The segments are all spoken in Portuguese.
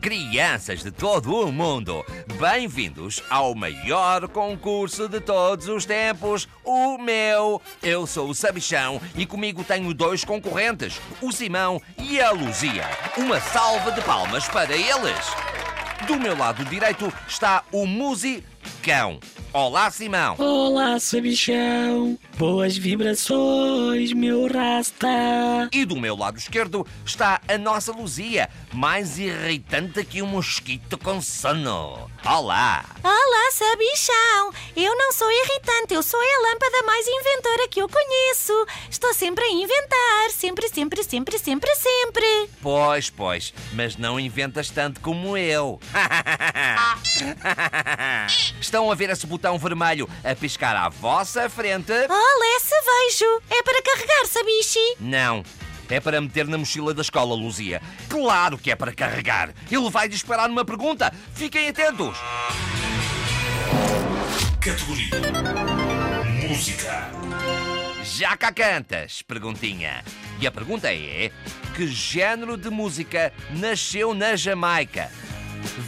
crianças de todo o mundo! Bem-vindos ao maior concurso de todos os tempos, o meu! Eu sou o Sabichão e comigo tenho dois concorrentes, o Simão e a Luzia. Uma salva de palmas para eles! Do meu lado direito está o Musicão. Olá, Simão! Olá, sabichão! Boas vibrações, meu rasta! E do meu lado esquerdo está a nossa Luzia, mais irritante que um mosquito com sono. Olá! Olá, sabichão! Eu não sou irritante, eu sou a lâmpada mais inventora que eu conheço. Estou sempre a inventar, sempre, sempre, sempre, sempre, sempre. Pois, pois, mas não inventas tanto como eu. Estão a ver esse botão vermelho a piscar à vossa frente? Olé, se vejo! É para carregar, sabichi? Não. É para meter na mochila da escola, Luzia. Claro que é para carregar. Ele vai disparar numa pergunta. Fiquem atentos. Categoria Música. Já cá cantas? Perguntinha. E a pergunta é: que género de música nasceu na Jamaica?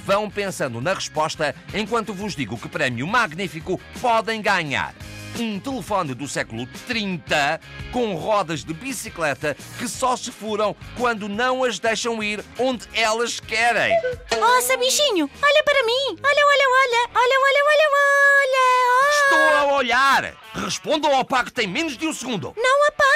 Vão pensando na resposta enquanto vos digo que prémio magnífico podem ganhar. Um telefone do século 30 com rodas de bicicleta que só se furam quando não as deixam ir onde elas querem. Oh, sabichinho, olha para mim! Olha, olha, olha! Olha, olha, olha, olha! Estou a olhar! Respondam ao par que tem menos de um segundo. Não apagues!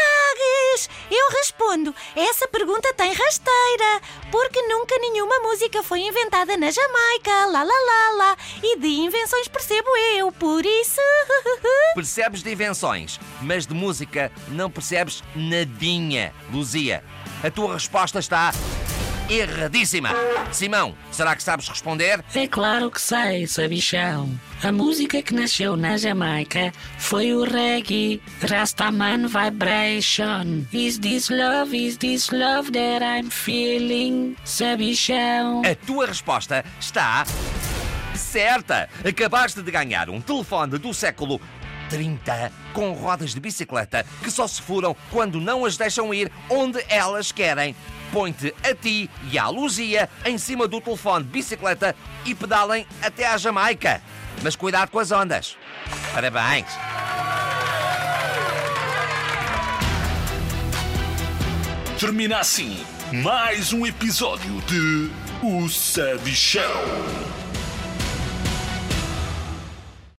Respondo. Essa pergunta tem rasteira, porque nunca nenhuma música foi inventada na Jamaica. Lá, lá, lá, lá. E de invenções percebo eu, por isso. Percebes de invenções, mas de música não percebes nadinha. Luzia, a tua resposta está erradíssima. Simão, será que sabes responder? É claro que sei, sabichão. A música que nasceu na Jamaica foi o reggae, Rastaman Vibration. Is this love, is this love that I'm feeling, sabichão? A tua resposta está certa. Acabaste de ganhar um telefone do século 30 com rodas de bicicleta que só se furam quando não as deixam ir onde elas querem. Põe-te a ti e à Luzia em cima do telefone de bicicleta e pedalem até à Jamaica. Mas cuidado com as ondas. Parabéns! Termina assim mais um episódio de O Sabichão.